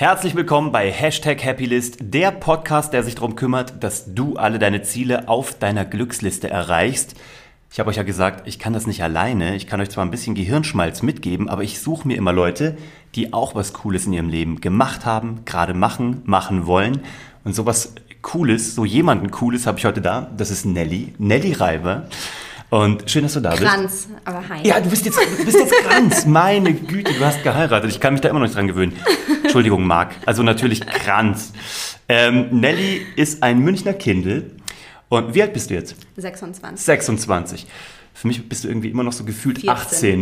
Herzlich willkommen bei Hashtag Happylist, der Podcast, der sich darum kümmert, dass du alle deine Ziele auf deiner Glücksliste erreichst. Ich habe euch ja gesagt, ich kann das nicht alleine. Ich kann euch zwar ein bisschen Gehirnschmalz mitgeben, aber ich suche mir immer Leute, die auch was Cooles in ihrem Leben gemacht haben, gerade machen, machen wollen. Und sowas Cooles, so jemanden Cooles habe ich heute da. Das ist Nelly, Nelly Reiber. Und schön, dass du da bist. Kranz, aber hi. Ja, du bist jetzt, du bist jetzt Kranz. Meine Güte, du hast geheiratet. Ich kann mich da immer noch nicht dran gewöhnen. Entschuldigung, Marc. Also natürlich Kranz. Ähm, Nelly ist ein Münchner Kindel. Und wie alt bist du jetzt? 26. 26. Für mich bist du irgendwie immer noch so gefühlt 14.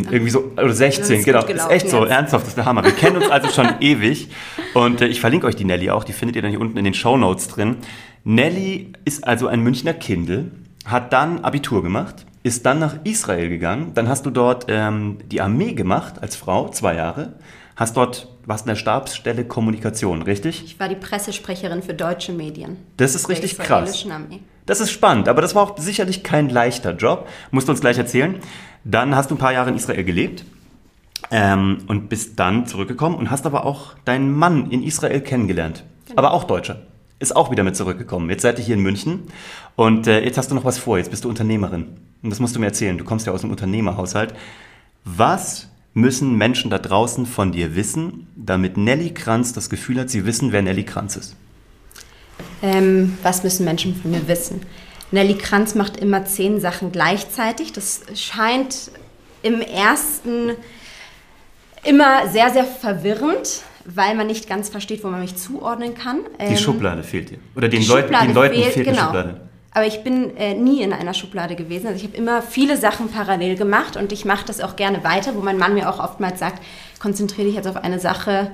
18, irgendwie so, oder Das 16, ist genau. gut Ist echt so, jetzt. ernsthaft, das ist der Hammer. Wir kennen uns also schon ewig. Und äh, ich verlinke euch die Nelly auch, die findet ihr dann hier unten in den Shownotes drin. Nelly ist also ein Münchner Kindel, hat dann Abitur gemacht, ist dann nach Israel gegangen. Dann hast du dort ähm, die Armee gemacht als Frau, zwei Jahre. Hast dort, warst in der Stabsstelle Kommunikation, richtig? Ich war die Pressesprecherin für deutsche Medien. Das ist richtig krass. Armee. Das ist spannend, aber das war auch sicherlich kein leichter Job. Musst du uns gleich erzählen. Dann hast du ein paar Jahre in Israel gelebt ähm, und bist dann zurückgekommen und hast aber auch deinen Mann in Israel kennengelernt. Aber auch Deutscher. Ist auch wieder mit zurückgekommen. Jetzt seid ihr hier in München und äh, jetzt hast du noch was vor. Jetzt bist du Unternehmerin. Und das musst du mir erzählen. Du kommst ja aus einem Unternehmerhaushalt. Was müssen Menschen da draußen von dir wissen, damit Nelly Kranz das Gefühl hat, sie wissen, wer Nelly Kranz ist? Ähm, was müssen Menschen von mir wissen? Nelly Kranz macht immer zehn Sachen gleichzeitig. Das scheint im ersten immer sehr, sehr verwirrend, weil man nicht ganz versteht, wo man mich zuordnen kann. Die Ähm, Schublade fehlt dir. Oder den, Schublade den Leuten fehlt, fehlt genau. eine Schublade. Aber ich bin äh, nie in einer Schublade gewesen. Also ich habe immer viele Sachen parallel gemacht und ich mache das auch gerne weiter, wo mein Mann mir auch oftmals sagt, konzentriere dich jetzt auf eine Sache,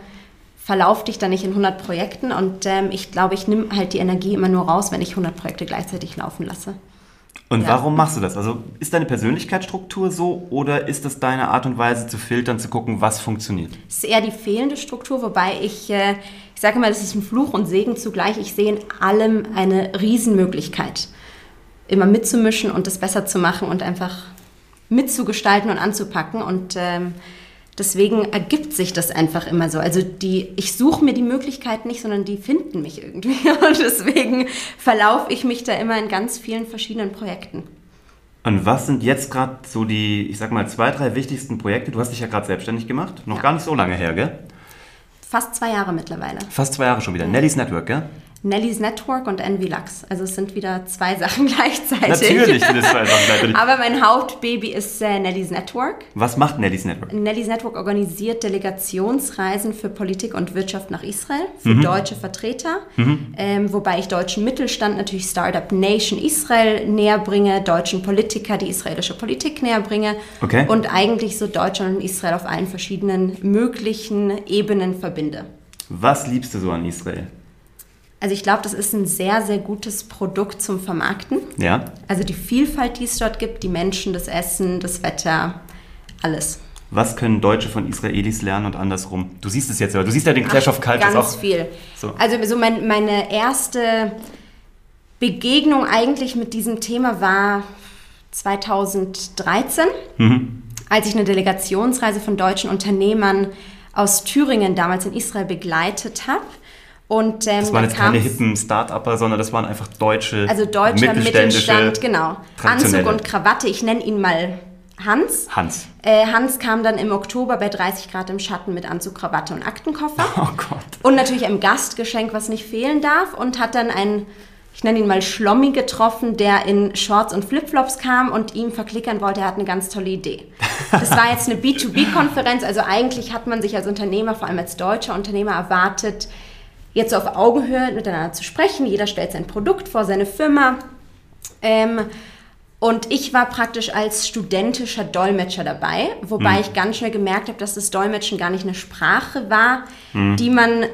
verlauf dich da nicht in 100 Projekten. Und ähm, ich glaube, ich nehme halt die Energie immer nur raus, wenn ich 100 Projekte gleichzeitig laufen lasse. Und Ja. warum machst du das? Also ist deine Persönlichkeitsstruktur so oder ist das deine Art und Weise zu filtern, zu gucken, was funktioniert? Es ist eher die fehlende Struktur, wobei ich, äh, ich sage immer, das ist ein Fluch und Segen zugleich. Ich sehe in allem eine Riesenmöglichkeit, immer mitzumischen und das besser zu machen und einfach mitzugestalten und anzupacken. Und ähm, deswegen ergibt sich das einfach immer so. Also die, ich suche mir die Möglichkeiten nicht, sondern die finden mich irgendwie. Und deswegen verlaufe ich mich da immer in ganz vielen verschiedenen Projekten. Und was sind jetzt gerade so die, ich sag mal, zwei, drei wichtigsten Projekte? Du hast dich ja gerade selbstständig gemacht, noch Ja. gar nicht so lange her, gell? Fast zwei Jahre mittlerweile. Fast zwei Jahre schon wieder. Nelly's Network, gell? Nelly's Network und Envy Lux. Also es sind wieder zwei Sachen gleichzeitig. Natürlich sind es zwei Sachen gleichzeitig. Aber mein Hauptbaby ist äh, Nelly's Network. Was macht Nelly's Network? Nelly's Network organisiert Delegationsreisen für Politik und Wirtschaft nach Israel, für Mhm. deutsche Vertreter. Ähm, wobei ich deutschen Mittelstand, natürlich Startup Nation Israel näher bringe, deutschen Politiker die israelische Politik näher bringe. Okay. Und eigentlich so Deutschland und Israel auf allen verschiedenen möglichen Ebenen verbinde. Was liebst du so an Israel? Also ich glaube, das ist ein sehr, sehr gutes Produkt zum Vermarkten. Ja? Also die Vielfalt, die es dort gibt, die Menschen, das Essen, das Wetter, alles. Was können Deutsche von Israelis lernen und andersrum? Du siehst es jetzt, aber du siehst ja den Clash of Cultures Ganz auch. viel. So. Also so mein, meine erste Begegnung eigentlich mit diesem Thema war 2013, Mhm. als ich eine Delegationsreise von deutschen Unternehmern aus Thüringen damals in Israel begleitet habe. Und ähm, Das waren jetzt keine hippen Start-Upper, sondern das waren einfach deutsche, Also deutscher mittelständische, Mittelstand, genau. Anzug und Krawatte, ich nenne ihn mal Hans. Hans. Äh, Hans kam dann im Oktober bei 30 Grad im Schatten mit Anzug, Krawatte und Aktenkoffer. Oh Gott. Und natürlich ein Gastgeschenk, was nicht fehlen darf. Und hat dann einen, ich nenne ihn mal Schlommi getroffen, der in Shorts und Flipflops kam und ihm verklickern wollte, er hat eine ganz tolle Idee. Das war jetzt eine B2B-Konferenz. Also eigentlich hat man sich als Unternehmer, vor allem als deutscher Unternehmer, erwartet, jetzt so auf Augenhöhe miteinander zu sprechen. Jeder stellt sein Produkt vor, seine Firma. Ähm, und ich war praktisch als studentischer Dolmetscher dabei, wobei ich ganz schnell gemerkt habe, dass das Dolmetschen gar nicht eine Sprache war, die man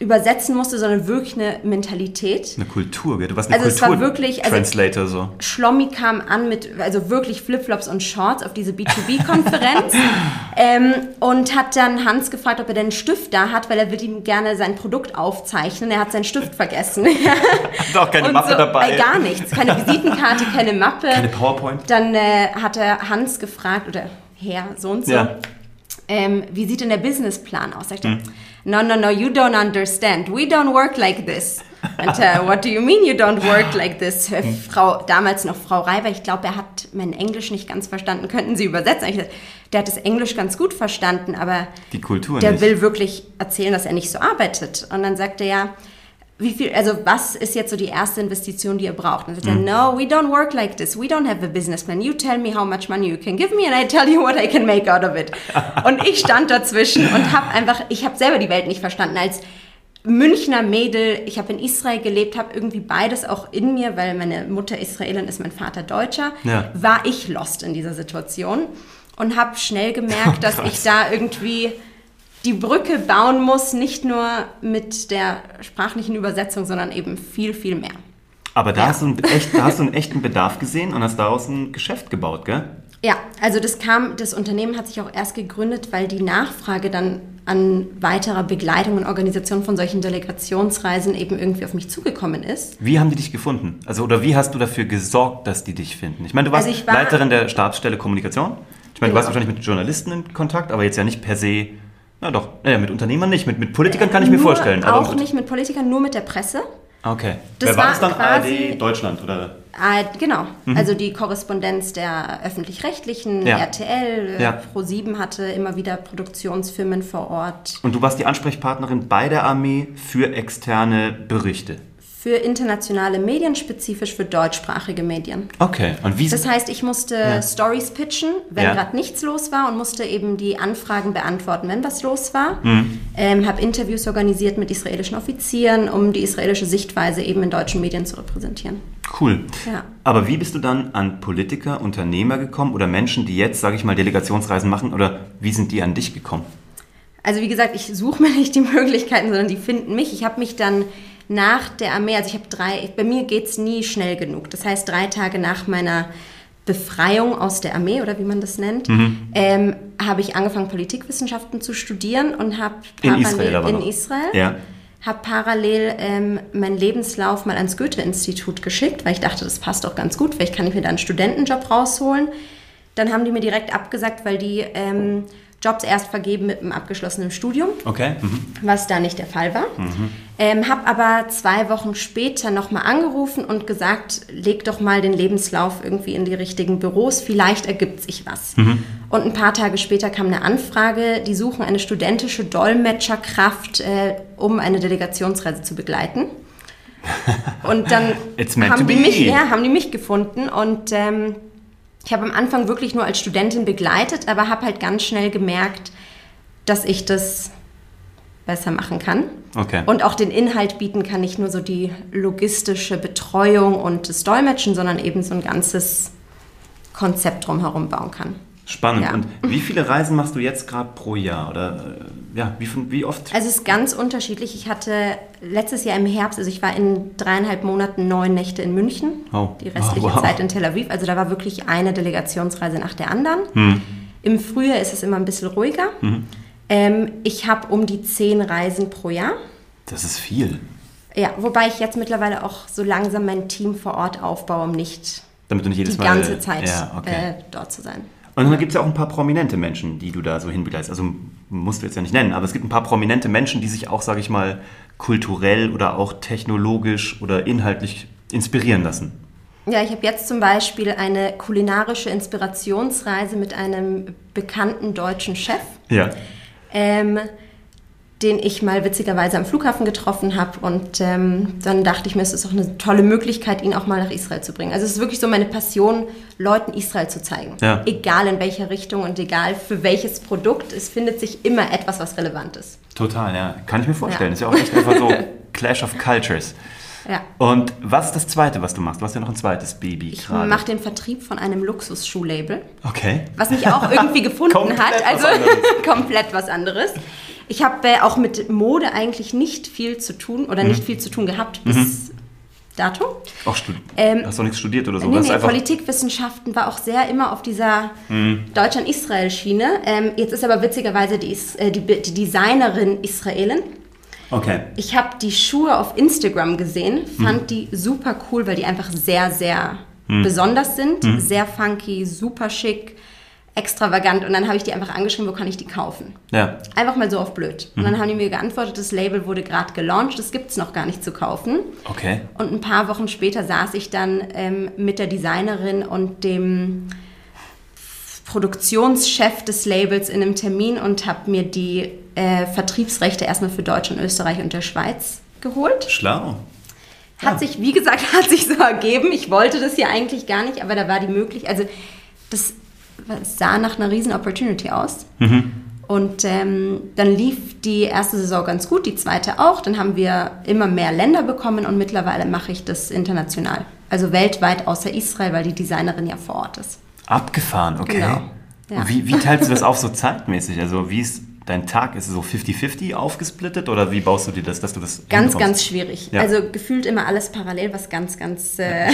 übersetzen musste, sondern wirklich eine Mentalität. Eine Kultur, gell? Du warst eine Also es war Kultur wirklich- also- Translator so. Schlommi kam an mit, also wirklich Flipflops und Shorts auf diese B2B-Konferenz ähm, und hat dann Hans gefragt, ob er denn einen Stift da hat, weil er will ihm gerne sein Produkt aufzeichnen. Er hat seinen Stift vergessen. Hast auch keine Und Mappe so, dabei. Äh, gar nichts, keine Visitenkarte, keine Mappe. Keine PowerPoint. Dann äh, hat er Hans gefragt, oder Herr, so und so, Ja. ähm, wie sieht denn der Businessplan aus? Sagt er, no, no, no, you don't understand. We don't work like this. And uh, what do you mean you don't work like this? Äh, Frau, damals noch Frau Reiber, ich glaube, er hat mein Englisch nicht ganz verstanden. Könnten Sie übersetzen? Ich, der hat das Englisch ganz gut verstanden, aber der nicht. will wirklich erzählen, dass er nicht so arbeitet. Und dann sagt er ja, wie viel, also was ist jetzt so die erste Investition, die ihr braucht? Und dann sagt er, no, we don't work like this. We don't have a business plan. You tell me how much money you can give me and I tell you what I can make out of it. und ich stand dazwischen und habe einfach, ich habe selber die Welt nicht verstanden. Als Münchner Mädel, ich habe in Israel gelebt, habe irgendwie beides auch in mir, weil meine Mutter Israelin ist, mein Vater Deutscher, Ja. war ich lost in dieser Situation und habe schnell gemerkt, dass Krass. ich da irgendwie die Brücke bauen muss, nicht nur mit der sprachlichen Übersetzung, sondern eben viel, viel mehr. Aber da, Ja. hast du einen echt, da hast du einen echten Bedarf gesehen und hast daraus ein Geschäft gebaut, gell? Ja, also das kam, das Unternehmen hat sich auch erst gegründet, weil die Nachfrage dann an weiterer Begleitung und Organisation von solchen Delegationsreisen eben irgendwie auf mich zugekommen ist. Wie haben die dich gefunden? Also, oder wie hast du dafür gesorgt, dass die dich finden? Ich meine, du warst Also war- Leiterin der Stabsstelle Kommunikation. Ich meine, du warst Genau. wahrscheinlich mit Journalisten in Kontakt, aber jetzt ja nicht per se. Na doch, naja, mit Unternehmern nicht, mit, mit Politikern kann ich mir Nur- vorstellen. Aber Auch nicht mit Politikern, nur mit der Presse. Okay. Das Wer war war das dann? ARD Deutschland oder? Ah, genau, also die Korrespondenz der öffentlich-rechtlichen, Mhm. Ja. RTL, Ja. Pro7 hatte immer wieder Produktionsfirmen vor Ort. Und du warst die Ansprechpartnerin bei der Armee für externe Berichte. Für internationale Medien, spezifisch für deutschsprachige Medien. Okay. Und wie Das heißt, ich musste Ja. Stories pitchen, wenn Ja. gerade nichts los war und musste eben die Anfragen beantworten, wenn was los war. Mhm. Ähm, habe Interviews organisiert mit israelischen Offizieren, um die israelische Sichtweise eben in deutschen Medien zu repräsentieren. Cool. Ja. Aber wie bist du dann an Politiker, Unternehmer gekommen oder Menschen, die jetzt, sage ich mal, Delegationsreisen machen oder wie sind die an dich gekommen? Also wie gesagt, ich suche mir nicht die Möglichkeiten, sondern die finden mich. Ich habe mich dann nach der Armee, also ich habe drei, bei mir geht es nie schnell genug. Das heißt, drei Tage nach meiner Befreiung aus der Armee oder wie man das nennt, ähm, habe ich angefangen, Politikwissenschaften zu studieren und habe In Israel aber in noch. Israel Ja. habe parallel ähm, meinen Lebenslauf mal ans Goethe-Institut geschickt, weil ich dachte, das passt doch ganz gut, vielleicht kann ich mir da einen Studentenjob rausholen. Dann haben die mir direkt abgesagt, weil die ähm, Jobs erst vergeben mit einem abgeschlossenen Studium, Okay. Mhm. was da nicht der Fall war. Ähm, habe aber zwei Wochen später nochmal angerufen und gesagt, leg doch mal den Lebenslauf irgendwie in die richtigen Büros, vielleicht ergibt sich was. Und ein paar Tage später kam eine Anfrage, die suchen eine studentische Dolmetscherkraft, äh, um eine Delegationsreise zu begleiten. Und dann haben die, mich, ja, haben die mich gefunden und ähm, ich habe am Anfang wirklich nur als Studentin begleitet, aber habe halt ganz schnell gemerkt, dass ich das besser machen kann. Okay. Und auch den Inhalt bieten kann, nicht nur so die logistische Betreuung und das Dolmetschen, sondern eben so ein ganzes Konzept drumherum bauen kann. Spannend. Ja. Und wie viele Reisen machst du jetzt gerade pro Jahr? Oder äh, ja, wie, wie oft? Also es ist ganz unterschiedlich. Ich hatte letztes Jahr im Herbst, also ich war in dreieinhalb Monaten neun Nächte in München, Oh. die restliche Oh, wow. Zeit in Tel Aviv. Also da war wirklich eine Delegationsreise nach der anderen. Hm. Im Frühjahr ist es immer ein bisschen ruhiger. Ähm, ich habe um die zehn Reisen pro Jahr. Das ist viel. Ja, wobei ich jetzt mittlerweile auch so langsam mein Team vor Ort aufbaue, um nicht Damit du nicht jedes die Mal. ganze Zeit Ja, okay. äh, dort zu sein. Und dann gibt es ja auch ein paar prominente Menschen, die du da so hinbegleitest. Also musst du jetzt ja nicht nennen, aber es gibt ein paar prominente Menschen, die sich auch, sage ich mal, kulturell oder auch technologisch oder inhaltlich inspirieren lassen. Ja, ich habe jetzt zum Beispiel eine kulinarische Inspirationsreise mit einem bekannten deutschen Chef, Ja. Ähm, den ich mal witzigerweise am Flughafen getroffen habe. Und ähm, dann dachte ich mir, es ist auch eine tolle Möglichkeit, ihn auch mal nach Israel zu bringen. Also es ist wirklich so meine Passion, Leuten Israel zu zeigen. Ja. Egal in welcher Richtung und egal für welches Produkt, es findet sich immer etwas, was relevant ist. Total, ja. Kann ich mir vorstellen. Ja. Ist ja auch echt einfach so Clash of Cultures. Ja. Und was ist das Zweite, was du machst? Du hast ja noch ein zweites Baby Ich gerade. mache den Vertrieb von einem Luxusschuhlabel. Okay. was mich auch irgendwie gefunden hat. Also komplett was anderes. Ich habe äh, auch mit Mode eigentlich nicht viel zu tun oder Mhm. nicht viel zu tun gehabt bis dato. Auch Ähm, hast du nichts studiert oder so? Nee, nee, Politikwissenschaften war auch sehr immer auf dieser Mhm. Deutschland-Israel-Schiene. Ähm, jetzt ist aber witzigerweise die, Is- äh, die, die Designerin Israelin. Okay. Ich habe die Schuhe auf Instagram gesehen, Mhm. fand die super cool, weil die einfach sehr, sehr besonders sind. Sehr funky, super schick. extravagant. Und dann habe ich die einfach angeschrieben, wo kann ich die kaufen? Ja. Einfach mal so auf blöd. Und dann haben die mir geantwortet, das Label wurde gerade gelauncht, das gibt es noch gar nicht zu kaufen. Okay. Und ein paar Wochen später saß ich dann ähm, mit der Designerin und dem Produktionschef des Labels in einem Termin und habe mir die äh, Vertriebsrechte erstmal für Deutschland, Österreich und der Schweiz geholt. Schlau. Hat sich, wie gesagt, hat sich so ergeben. Ich wollte das ja eigentlich gar nicht, aber da war die Möglichkeit. Also das sah nach einer riesen Opportunity aus. Und ähm, dann lief die erste Saison ganz gut, die zweite auch. Dann haben wir immer mehr Länder bekommen und mittlerweile mache ich das international. Also weltweit außer Israel, weil die Designerin ja vor Ort ist. Abgefahren, okay. Genau. Ja. Wie, wie teilst du das auf so zeitmäßig? Also wie ist dein Tag? Ist es so 50-50 aufgesplittet oder wie baust du dir das, dass du das Ganz, ganz schwierig. Ja. Also gefühlt immer alles parallel, was ganz, ganz... Äh,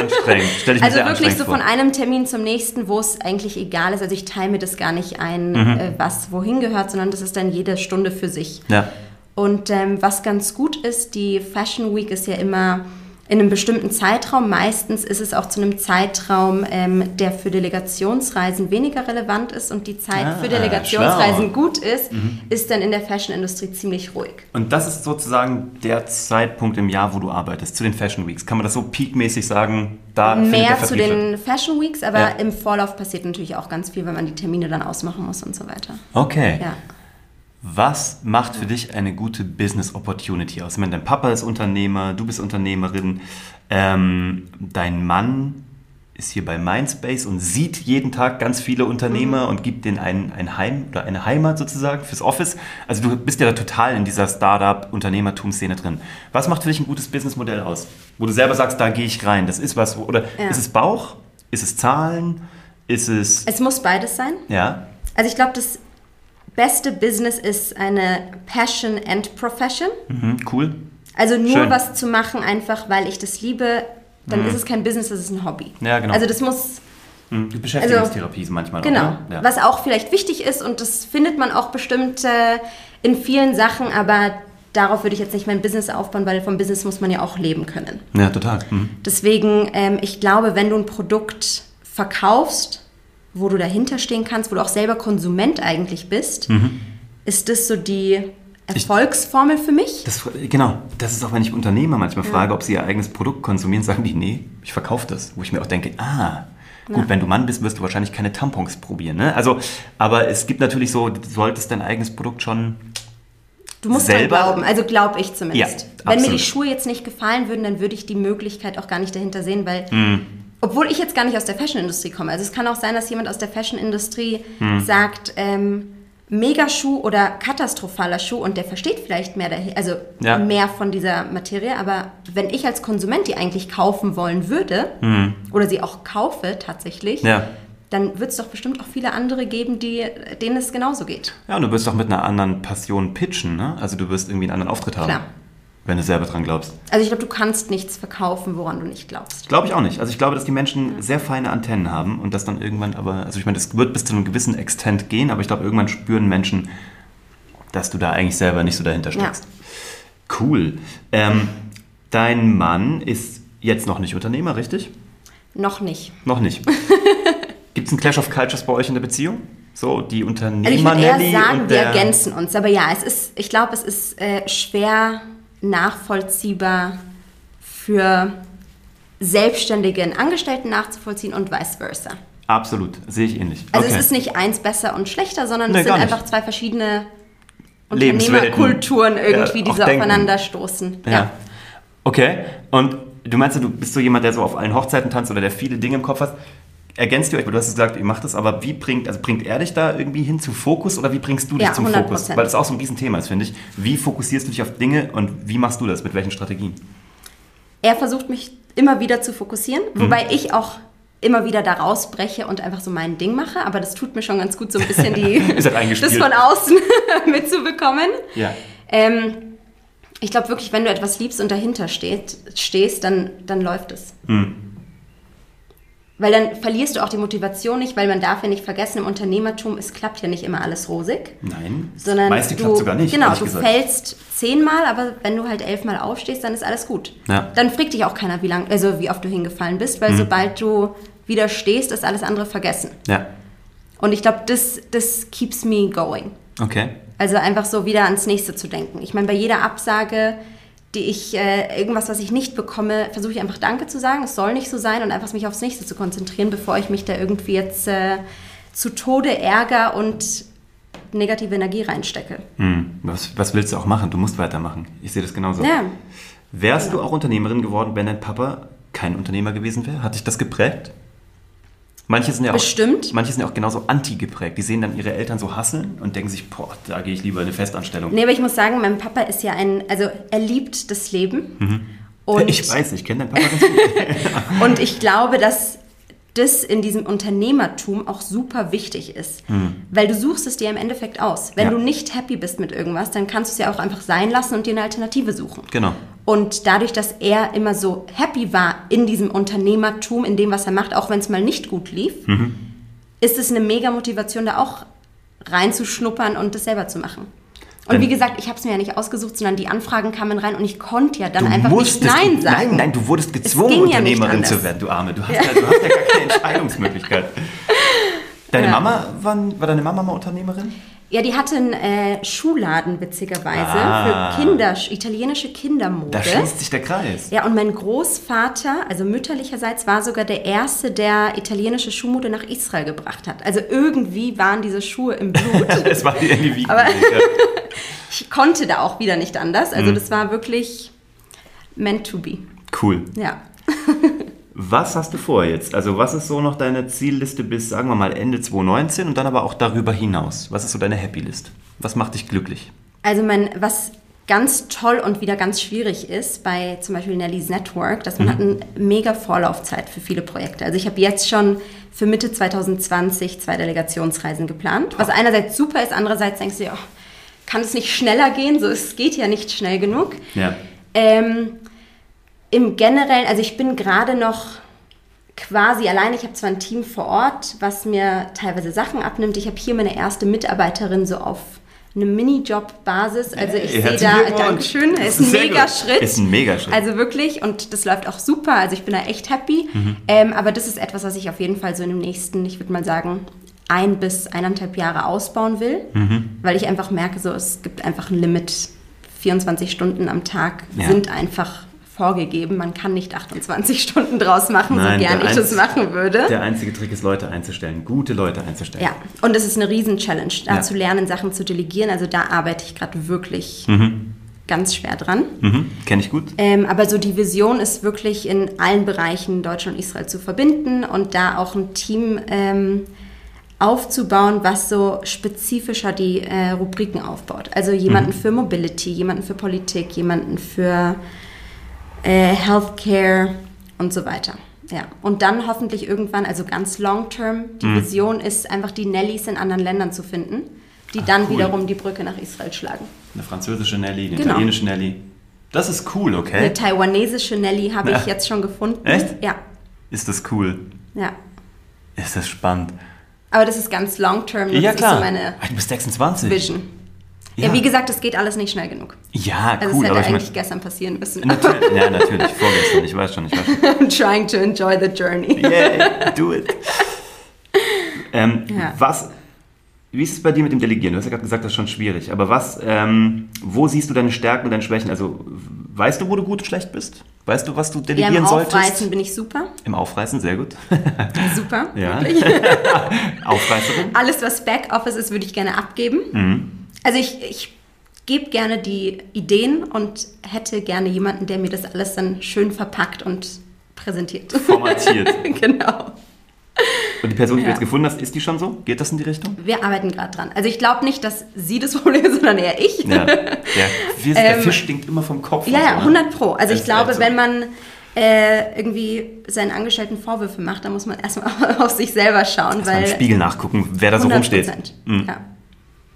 anstrengend. Stell ich mir Also sehr wirklich so vor. von einem Termin zum nächsten, wo es eigentlich egal ist. Also ich teile mir das gar nicht ein, Mhm. äh, was wohin gehört, sondern das ist dann jede Stunde für sich. Ja. Und ähm, was ganz gut ist, die Fashion Week ist ja immer in einem bestimmten Zeitraum. Meistens ist es auch zu einem Zeitraum, ähm, der für Delegationsreisen weniger relevant ist und die Zeit Ah, für Delegationsreisen schlau. gut ist, ist dann in der Fashion-Industrie ziemlich ruhig. Und das ist sozusagen der Zeitpunkt im Jahr, wo du arbeitest, zu den Fashion Weeks. Kann man das so peakmäßig sagen? Da Mehr zu den Fashion Weeks, aber Ja. im Vorlauf passiert natürlich auch ganz viel, wenn man die Termine dann ausmachen muss und so weiter. Okay. Ja. Was macht für dich eine gute Business Opportunity aus? Ich meine, dein Papa ist Unternehmer, du bist Unternehmerin, ähm, dein Mann ist hier bei Mindspace und sieht jeden Tag ganz viele Unternehmer und gibt denen ein, ein Heim oder eine Heimat sozusagen fürs Office. Also du bist ja da total in dieser Startup-Unternehmertum-Szene drin. Was macht für dich ein gutes Businessmodell aus? Wo du selber sagst, da gehe ich rein, das ist was, oder Ja. ist es Bauch? Ist es Zahlen? Ist es, Es muss beides sein. ja? Also ich glaube, das beste Business ist eine Passion and Profession. Mhm, cool. Also nur Schön. Mhm. was zu machen, einfach weil ich das liebe, dann ist es kein Business, das ist ein Hobby. Ja, genau. Also das muss, Mhm, Die Beschäftigungstherapie ist manchmal genau, auch, ne? Ja. was auch vielleicht wichtig ist und das findet man auch bestimmt äh, in vielen Sachen, aber darauf würde ich jetzt nicht mein Business aufbauen, weil vom Business muss man ja auch leben können. Ja, total. Mhm. Deswegen, ähm, ich glaube, wenn du ein Produkt verkaufst, wo du dahinter stehen kannst, wo du auch selber Konsument eigentlich bist, Mhm. ist das so die Erfolgsformel für mich? Das, genau, das ist auch, wenn ich Unternehmer manchmal frage, ob sie ihr eigenes Produkt konsumieren, sagen die, nee, ich verkaufe das. Wo ich mir auch denke, ah, gut, wenn du Mann bist, wirst du wahrscheinlich keine Tampons probieren. Ne? Also, aber es gibt natürlich so, du solltest dein eigenes Produkt schon Du musst selber- glauben, also glaube ich zumindest. Ja, Wenn mir die Schuhe jetzt nicht gefallen würden, dann würde ich die Möglichkeit auch gar nicht dahinter sehen, weil Mhm. Obwohl ich jetzt gar nicht aus der Fashion-Industrie komme, also es kann auch sein, dass jemand aus der Fashion-Industrie Mhm. sagt, ähm, Megaschuh oder katastrophaler Schuh und der versteht vielleicht mehr, also Ja. mehr von dieser Materie, aber wenn ich als Konsument die eigentlich kaufen wollen würde oder sie auch kaufe tatsächlich. Ja. dann wird es doch bestimmt auch viele andere geben, die, denen es genauso geht. Ja, und du wirst auch mit einer anderen Passion pitchen, ne? Also du wirst irgendwie einen anderen Auftritt haben. Klar. Wenn du selber dran glaubst. Also ich glaube, du kannst nichts verkaufen, woran du nicht glaubst. Glaube ich auch nicht. Also ich glaube, dass die Menschen sehr feine Antennen haben und das dann irgendwann aber, also ich meine, das wird bis zu einem gewissen Extent gehen, aber ich glaube, irgendwann spüren Menschen, dass du da eigentlich selber nicht so dahinter steckst. Cool. Ähm, dein Mann ist jetzt noch nicht Unternehmer, richtig? Noch nicht. Noch nicht. Gibt es einen Clash of Cultures bei euch in der Beziehung? So, die Also ich Unternehmer würde eher sagen, wir ergänzen uns. Aber ja, es ist, ich glaube, es ist äh, schwer nachvollziehbar für Selbstständige in Angestellten nachzuvollziehen und vice versa. Absolut, sehe ich ähnlich. Also Okay. es ist nicht eins besser und schlechter, sondern Nee, es sind einfach zwei verschiedene. Unternehmerkulturen irgendwie, Ja, die so denken. aufeinander stoßen. Ja. Okay. Und du meinst, du bist so jemand, der so auf allen Hochzeiten tanzt oder der viele Dinge im Kopf hat. Ergänzt ihr euch, weil du hast gesagt, ihr macht das, aber wie bringt, also bringt er dich da irgendwie hin zu Fokus oder wie bringst du dich Ja, zum 100%. Fokus? Weil das auch so ein Riesenthema ist, finde ich. Wie fokussierst du dich auf Dinge und wie machst du das? Mit welchen Strategien? Er versucht mich immer wieder zu fokussieren, Mhm. wobei ich auch immer wieder da rausbreche und einfach so mein Ding mache, aber das tut mir schon ganz gut, so ein bisschen die, halt das von außen mitzubekommen. Ja. Ähm, ich glaube wirklich, wenn du etwas liebst und dahinter steht, stehst, dann, dann läuft es. Hm. Weil dann verlierst du auch die Motivation nicht, weil man darf ja nicht vergessen, im Unternehmertum, es klappt ja nicht immer alles rosig. Nein. Sondern meiste du, klappt sogar nicht. Genau, du gesagt. fällst zehnmal, aber wenn du halt elfmal aufstehst, dann ist alles gut. Ja. Dann fragt dich auch keiner, wie lang, also wie oft du hingefallen bist, weil sobald du wieder stehst, ist alles andere vergessen. Ja. Und ich glaube, das, das keeps me going. Okay. Also einfach so wieder ans nächste zu denken. Ich meine, bei jeder Absage, die ich, äh, irgendwas, was ich nicht bekomme, versuche ich einfach Danke zu sagen. Es soll nicht so sein und einfach mich aufs nächste zu konzentrieren, bevor ich mich da irgendwie jetzt äh, zu Tode ärger und negative Energie reinstecke. Hm. Was, was willst du auch machen? Du musst weitermachen. Ich sehe das genauso. Ja. Wärst du auch Unternehmerin geworden, wenn dein Papa kein Unternehmer gewesen wäre? Hat dich das geprägt? Manche sind ja auch, Bestimmt. Manche sind ja auch genauso anti geprägt. Die sehen dann ihre Eltern so hasseln und denken sich, boah, da gehe ich lieber in eine Festanstellung. Nee, aber ich muss sagen, mein Papa ist ja ein, also er liebt das Leben. Und, ich weiß, ich kenne deinen Papa ganz gut. und ich glaube, dass das in diesem Unternehmertum auch super wichtig ist. Weil du suchst es dir im Endeffekt aus. Wenn Ja. du nicht happy bist mit irgendwas, dann kannst du es ja auch einfach sein lassen und dir eine Alternative suchen. Genau. Und dadurch, dass er immer so happy war in diesem Unternehmertum, in dem, was er macht, auch wenn es mal nicht gut lief, ist es eine mega Motivation, da auch reinzuschnuppern und das selber zu machen. Und wie gesagt, ich habe es mir ja nicht ausgesucht, sondern die Anfragen kamen rein und ich konnte ja dann Du einfach nicht musstest, Nein sagen. Nein, nein, du wurdest Es gezwungen, ja nicht Unternehmerin anders. zu werden, du Arme. Du hast ja, du hast ja gar keine Entscheidungsmöglichkeit. Deine Ja. Mama, war, war deine Mama mal Unternehmerin? Ja, die hatte einen äh, Schuhladen, witzigerweise, Ah. für Kinder, italienische Kindermode. Da schließt sich der Kreis. Ja, und mein Großvater, also mütterlicherseits, war sogar der Erste, der italienische Schuhmode nach Israel gebracht hat. Also irgendwie waren diese Schuhe im Blut. Es war die Wiege. Aber-. Ich konnte da auch wieder nicht anders. Also Mhm. das war wirklich meant to be. Cool. Ja. Was hast du vor jetzt? Also was ist so noch deine Zielliste bis, sagen wir mal, Ende 2019 und dann aber auch darüber hinaus? Was ist so deine Happy List? Was macht dich glücklich? Also mein, was ganz toll und wieder ganz schwierig ist bei zum Beispiel Nelly's Network, dass man hat eine mega Vorlaufzeit für viele Projekte. Also ich habe jetzt schon für Mitte 2020 zwei Delegationsreisen geplant, was einerseits super ist, andererseits denkst du, ja, kann es nicht schneller gehen? So, es geht ja nicht schnell genug. Ja. Ähm, Im Generellen, also ich bin gerade noch quasi allein. Ich habe zwar ein Team vor Ort, was mir teilweise Sachen abnimmt. Ich habe hier meine erste Mitarbeiterin so auf eine Minijob-Basis. Also ich Hey, sehe da. Dankeschön, ist ist ein sehr mega gut. Schritt. Ist ein Mega-Schritt. Also wirklich, und das läuft auch super. Also ich bin da echt happy. Ähm, aber das ist etwas, was ich auf jeden Fall so in dem nächsten, ich würde mal sagen, ein bis eineinhalb Jahre ausbauen will, weil ich einfach merke, so es gibt einfach ein Limit. 24 Stunden am Tag Ja. sind einfach vorgegeben. Man kann nicht 28 Stunden draus machen, Nein, so gern ich das machen würde. Der einzige Trick ist, Leute einzustellen. Gute Leute einzustellen. ja, und es ist eine Riesen-Challenge, da Ja. zu lernen, Sachen zu delegieren. Also da arbeite ich gerade wirklich ganz schwer dran. Mhm. Kenne ich gut. Ähm, aber so die Vision ist wirklich in allen Bereichen Deutschland und Israel zu verbinden und da auch ein Team ähm, aufzubauen, was so spezifischer die äh, Rubriken aufbaut. Also jemanden für Mobility, jemanden für Politik, jemanden für äh, Healthcare und so weiter. Ja, und dann hoffentlich irgendwann, also ganz long term, die Vision ist einfach die Nellies in anderen Ländern zu finden, die dann cool. wiederum die Brücke nach Israel schlagen. Eine französische Nelly, eine Genau. italienische Nelly. Das ist cool, okay? Eine taiwanesische Nelly habe ich jetzt schon gefunden. Echt? Ja, Ist das cool? ja. Ist das spannend? Aber das ist ganz long term. Das ja, klar. so meine Ah, du bist 26. Vision. Ja. Ja. wie gesagt, es geht alles nicht schnell genug. Ja, Also cool. es Aber hätte ich eigentlich gestern passieren müssen. natürlich, ja, natürlich. Vorgestern. Ich weiß schon, ich weiß schon. I'm trying to enjoy the journey. Yeah, do it. Ähm, Ja. Was, wie ist es bei dir mit dem Delegieren? Du hast ja gerade gesagt, das ist schon schwierig. Aber was, ähm, wo siehst du deine Stärken und deine Schwächen? Also, weißt du, wo du gut und schlecht bist? Weißt du, was du Ja, delegieren im solltest? Aufreißen bin ich super. Im Aufreißen, sehr gut. Super. Ja. Wirklich. Aufreißerin? Alles, was Backoffice ist, würde ich gerne abgeben. Mhm. Also ich, ich gebe gerne die Ideen und hätte gerne jemanden, der mir das alles dann schön verpackt und präsentiert. Formatiert. genau. Und die Person, die du Ja. jetzt gefunden hast, ist die schon so? Geht das in die Richtung? Wir arbeiten gerade dran. Also ich glaube nicht, dass sie das Problem ist, sondern eher ich. Ja. Der, wir, der Ähm, Fisch stinkt immer vom Kopf. Ja, ja, so, ne? 100 Pro. Also Das ich glaube, so. wenn man äh, irgendwie seinen Angestellten Vorwürfe macht, dann muss man erstmal auf sich selber schauen, Erst mal im weil Spiegel nachgucken, wer da so 100 rumsteht. Mhm. Ja.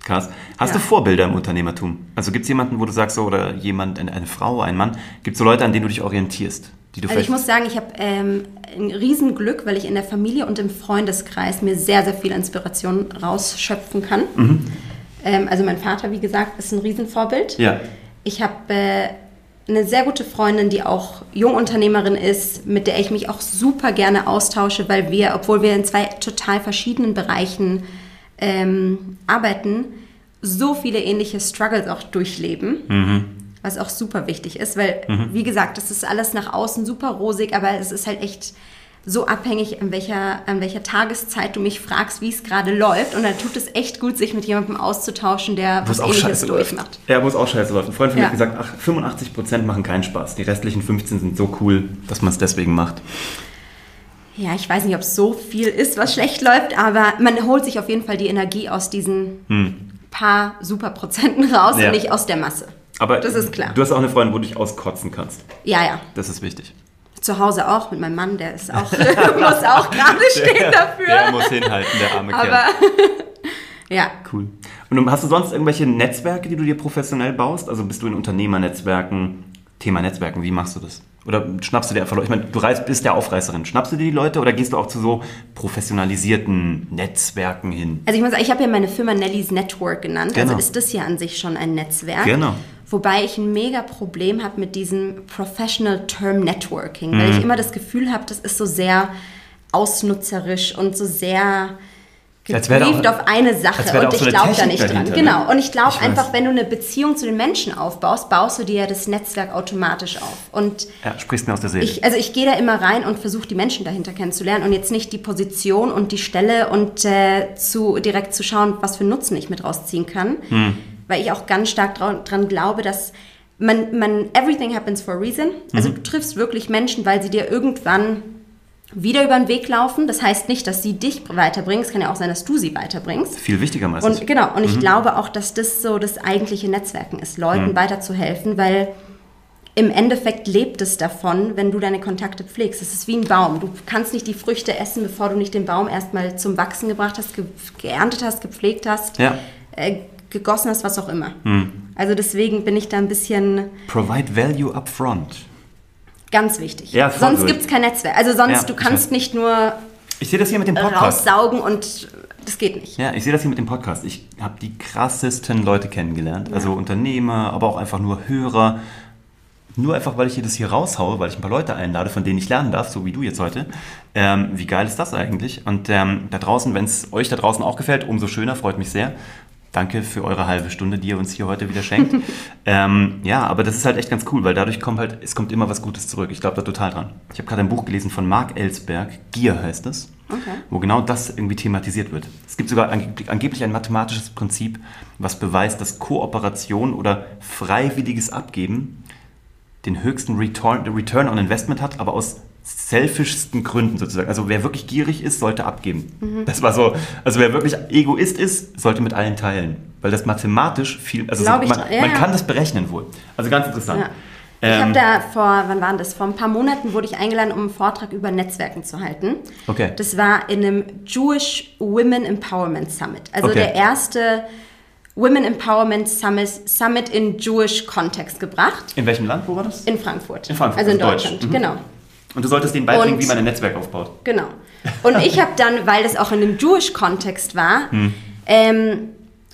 Krass. Hast Ja. du Vorbilder im Unternehmertum? Also gibt es jemanden, wo du sagst, so, oder jemand, eine, Frau, ein Mann, gibt es so Leute, an denen du dich orientierst? Die du Also ich muss sagen, ich habe ähm, ein Riesenglück, weil ich in der Familie und im Freundeskreis mir sehr, sehr viel Inspiration rausschöpfen kann. Mhm. Ähm, also mein Vater, wie gesagt, ist ein Riesenvorbild. ja. Ich habe äh, eine sehr gute Freundin, die auch Jungunternehmerin ist, mit der ich mich auch super gerne austausche, weil wir, obwohl wir in zwei total verschiedenen Bereichen ähm, arbeiten, so viele ähnliche Struggles auch durchleben. Mhm. Was auch super wichtig ist, weil, wie gesagt, das ist alles nach außen super rosig, aber es ist halt echt so abhängig, an welcher, an welcher Tageszeit du mich fragst, wie es gerade läuft. Und dann tut es echt gut, sich mit jemandem auszutauschen, der was es auch ähnliches durchmacht. Ja, wo es auch scheiße läuft. Ein Freund von mir Ja. hat gesagt, ach, 85% machen keinen Spaß. Die restlichen 15 sind so cool, dass man es deswegen macht. Ja, ich weiß nicht, ob es so viel ist, was schlecht läuft, aber man holt sich auf jeden Fall die Energie aus diesen paar Superprozenten raus Hm. Ja. und nicht aus der Masse. Aber Das ist klar. du hast auch eine Freundin, wo du dich auskotzen kannst. Ja, ja. Das ist wichtig. Zu Hause auch mit meinem Mann, der ist auch, muss auch gerade stehen dafür. Der muss hinhalten, der arme aber Kerl. ja, Cool. Und hast du sonst irgendwelche Netzwerke, die du dir professionell baust? Also bist du in Unternehmernetzwerken? Thema Netzwerken, wie machst du das? Oder schnappst du dir einfach Leute? Ich meine, du reist, bist ja Aufreißerin. Schnappst du dir die Leute oder gehst du auch zu so professionalisierten Netzwerken hin? also ich muss sagen, ich habe ja meine Firma Nelly's Network genannt, Genau. also ist das ja an sich schon ein Netzwerk. Genau. Wobei ich ein mega Problem habe mit diesem Professional Term Networking, weil Mhm. ich immer das Gefühl habe, das ist so sehr ausnutzerisch und so sehr gebrieft auch- auf eine Sache und ich glaube da nicht dran. dahinter, ne? Genau. Und ich glaube weiß. einfach, wenn du eine Beziehung zu den Menschen aufbaust, baust du dir ja das Netzwerk automatisch auf. Und Ja, sprichst mir aus der Seele. ich, also ich gehe da immer rein und versuche die Menschen dahinter kennenzulernen und jetzt nicht die Position und die Stelle und äh, zu, direkt zu schauen, was für Nutzen ich mit rausziehen kann. Hm. Weil ich auch ganz stark dra dran glaube, dass man, man, everything happens for a reason. Also Mhm. du triffst wirklich Menschen, weil sie dir irgendwann wieder über den Weg laufen. Das heißt nicht, dass sie dich weiterbringen. Es kann ja auch sein, dass du sie weiterbringst. Viel wichtiger meistens. Und genau, und Mhm. ich glaube auch, dass das so das eigentliche Netzwerken ist, Leuten weiterzuhelfen, weil im Endeffekt lebt es davon, wenn du deine Kontakte pflegst. Es ist wie ein Baum. Du kannst nicht die Früchte essen, bevor du nicht den Baum erstmal zum Wachsen gebracht hast, ge geerntet hast, gepflegt hast, Ja. äh, gegossen hast, was auch immer. Also deswegen bin ich da ein bisschen Provide value up front. Ganz wichtig. Ja, sonst gibt es kein Netzwerk. Also sonst, Ja, du kannst nicht nur Ich sehe das hier mit dem Podcast. raussaugen und das geht nicht. Ja, ich sehe das hier mit dem Podcast. Ich habe die krassesten Leute kennengelernt. Also Unternehmer, aber auch einfach nur Hörer. Nur einfach, weil ich hier das hier raushaue, weil ich ein paar Leute einlade, von denen ich lernen darf, so wie du jetzt heute. Ähm, wie geil ist das eigentlich? Und ähm, da draußen, wenn es euch da draußen auch gefällt, umso schöner, freut mich sehr. Danke für eure halbe Stunde, die ihr uns hier heute wieder schenkt. ähm, ja, aber das ist halt echt ganz cool, weil dadurch kommt halt, es kommt immer was Gutes zurück. Ich glaube da total dran. Ich habe gerade ein Buch gelesen von Mark Ellsberg, Gier heißt es, Okay. wo genau das irgendwie thematisiert wird. Es gibt sogar angeblich, angeblich ein mathematisches Prinzip, was beweist, dass Kooperation oder freiwilliges Abgeben den höchsten Return, Return on Investment hat, aber aus selfischsten Gründen sozusagen. Also wer wirklich gierig ist, sollte abgeben. Mhm. Das war so, also wer wirklich Egoist ist, sollte mit allen teilen. Weil das mathematisch viel, also so, man, ja, man ja. kann das berechnen wohl. Also ganz interessant. Ja. Ähm, ich habe da vor, wann waren das? Vor ein paar Monaten wurde ich eingeladen, um einen Vortrag über Netzwerken zu halten. Okay. Das war in einem Jewish Women Empowerment Summit. Also Okay. der erste Women Empowerment Summit, Summit in Jewish Kontext gebracht. in welchem Land, wo war das? In Frankfurt. In Frankfurt, Also in also Deutsch. Deutschland, Mhm. genau. Und du solltest denen beibringen, Und- wie man ein Netzwerk aufbaut. Genau. Und ich habe dann, weil das auch in einem Jewish-Kontext war, Hm. ähm,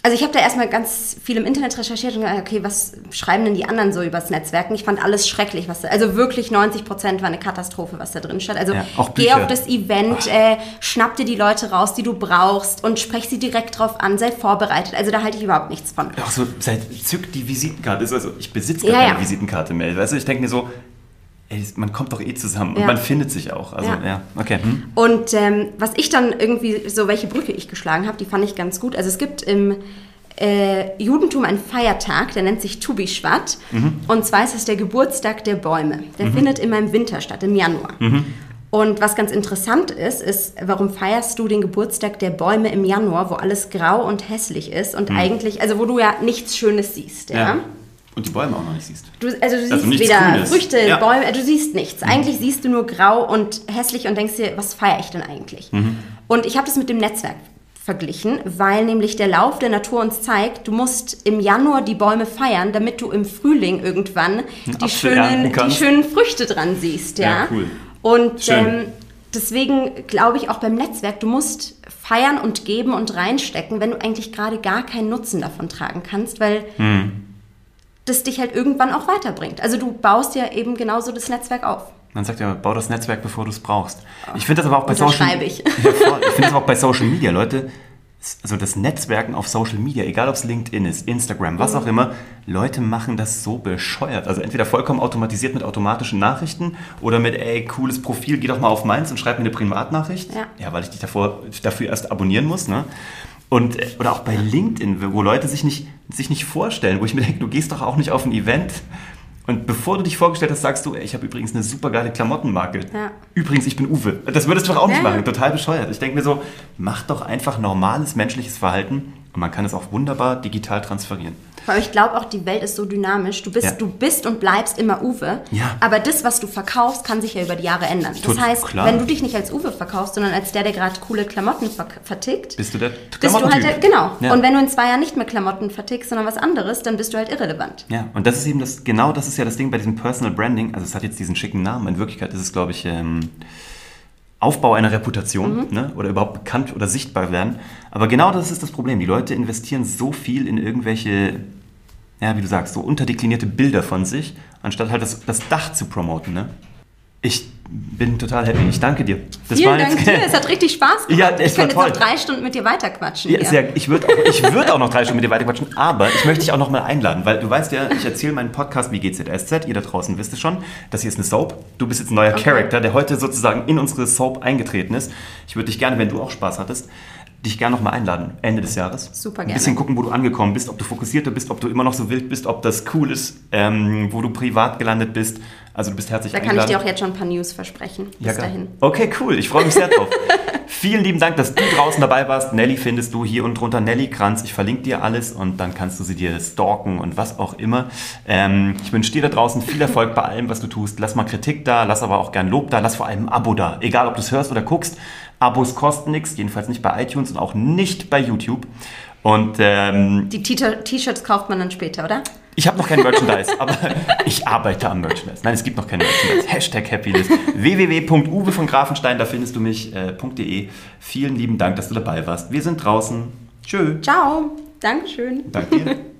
also ich habe da erstmal ganz viel im Internet recherchiert und gedacht, okay, was schreiben denn die anderen so übers Netzwerken? Ich fand alles schrecklich, was da, also wirklich 90 Prozent war eine Katastrophe, was da drin stand. Also Ja, geh auf das Event, äh, schnapp dir die Leute raus, die du brauchst und sprech sie direkt drauf an, sei vorbereitet. Also da halte ich überhaupt nichts von. Auch so, seit zück die Visitenkarte. Ist also, ich besitze Ja, gar keine ja. Visitenkarte mehr. Weißt du, ich denke mir so, ey, man kommt doch eh zusammen und Ja. man findet sich auch. Also, ja, Ja. okay. Hm? Und ähm, was ich dann irgendwie, so welche Brücke ich geschlagen habe, die fand ich ganz gut. Also es gibt im äh, Judentum einen Feiertag, der nennt sich Tu B'Shvat. Und zwar ist es der Geburtstag der Bäume. Der findet immer im Winter statt, im Januar. Und was ganz interessant ist, ist, warum feierst du den Geburtstag der Bäume im Januar, wo alles grau und hässlich ist und eigentlich, also wo du ja nichts Schönes siehst, ja? Ja. Und die Bäume auch noch nicht siehst. Du, also du siehst Also weder Grünes. Früchte, Ja. Mhm. Bäume, du siehst nichts. Eigentlich siehst du nur grau und hässlich und denkst dir, was feiere ich denn eigentlich? Mhm. Und ich habe das mit dem Netzwerk verglichen, weil nämlich der Lauf der Natur uns zeigt, du musst im Januar die Bäume feiern, damit du im Frühling irgendwann die schönen, die schönen Früchte dran siehst. Ja, Ja, cool. Und ähm, deswegen glaube ich auch beim Netzwerk, du musst feiern und geben und reinstecken, wenn du eigentlich gerade gar keinen Nutzen davon tragen kannst, weil das dich halt irgendwann auch weiterbringt. Also du baust ja eben genauso das Netzwerk auf. Man sagt ja, bau das Netzwerk, bevor du es brauchst. Ich finde das aber auch bei Social ich. Ja, voll. ich finde das auch bei Social Media, Leute. Also das Netzwerken auf Social Media, egal ob es LinkedIn ist, Instagram, was auch immer, Leute machen das so bescheuert. Also entweder vollkommen automatisiert mit automatischen Nachrichten oder mit, ey, cooles Profil, geh doch mal auf meins und schreib mir eine Privatnachricht. Ja. ja weil ich dich davor, dafür erst abonnieren muss. Ne? Und, äh, oder auch bei LinkedIn, wo Leute sich nicht, sich nicht vorstellen, wo ich mir denke, du gehst doch auch nicht auf ein Event. Und bevor du dich vorgestellt hast, sagst du, ey, ich habe übrigens eine super geile Klamottenmarke. Ja. Übrigens, ich bin Uwe. Das würdest du doch auch nicht Ja. machen. Total bescheuert. Ich denke mir so, mach doch einfach normales menschliches Verhalten und man kann es auch wunderbar digital transferieren. Allem, ich glaube auch, die Welt ist so dynamisch. Du bist, Ja. du bist und bleibst immer Uwe. Ja. Aber das, was du verkaufst, kann sich ja über die Jahre ändern. Das Tot- heißt, klar. wenn du dich nicht als Uwe verkaufst, sondern als der, der gerade coole Klamotten ver vertickt, Bist du der bist du halt, der- genau. Ja. Und wenn du in zwei Jahren nicht mehr Klamotten vertickst, sondern was anderes, dann bist du halt irrelevant. Ja, und das ist eben das, genau das ist ja das Ding bei diesem Personal Branding. Also es hat jetzt diesen schicken Namen. In Wirklichkeit ist es, glaube ich, ähm, Aufbau einer Reputation ne? oder überhaupt bekannt oder sichtbar werden. Aber genau das ist das Problem. Die Leute investieren so viel in irgendwelche, ja, wie du sagst, so unterdeklinierte Bilder von sich, anstatt halt das, das Dach zu promoten. Ne? Ich bin total happy. Ich danke dir. Das Vielen war Dank jetzt- dir, es hat richtig Spaß gemacht. Ja, es ich könnte jetzt noch drei Stunden mit dir weiterquatschen. Ja, sehr, ich würde auch, ich würd auch noch drei Stunden mit dir weiterquatschen, aber ich möchte dich auch noch mal einladen, weil du weißt ja, ich erzähle meinen Podcast wie GZSZ, ihr da draußen wisst es schon, das hier ist eine Soap. Du bist jetzt ein neuer Okay. Charakter, der heute sozusagen in unsere Soap eingetreten ist. Ich würde dich gerne, wenn du auch Spaß hattest, dich gerne noch mal einladen, Ende des Jahres. Super Ein gerne. bisschen gucken, wo du angekommen bist, ob du fokussierter bist, ob du immer noch so wild bist, ob das cool ist, ähm, wo du privat gelandet bist. Also du bist herzlich Da kann ich eingeladen. dir auch jetzt schon ein paar News versprechen. Bis Ja, dahin. Okay, cool. Ich freue mich sehr drauf. Vielen lieben Dank, dass du draußen dabei warst. Nelly findest du hier unten drunter. Nelly Kranz. Ich verlinke dir alles und dann kannst du sie dir stalken und was auch immer. Ähm, ich wünsche dir da draußen viel Erfolg bei allem, was du tust. Lass mal Kritik da, lass aber auch gern Lob da, lass vor allem ein Abo da. Egal, ob du es hörst oder guckst. Abos kosten nichts, jedenfalls nicht bei iTunes und auch nicht bei YouTube. Und ähm, Die T-Shirts kauft man dann später, oder? Ich habe noch kein Merchandise, aber ich arbeite am Merchandise. Nein, es gibt noch kein Merchandise. Hashtag Happiness. www.uwe von Grafenstein, da findest du mich, äh, .de. Vielen lieben Dank, dass du dabei warst. Wir sind draußen. Tschö. Ciao. Dankeschön. Danke dir.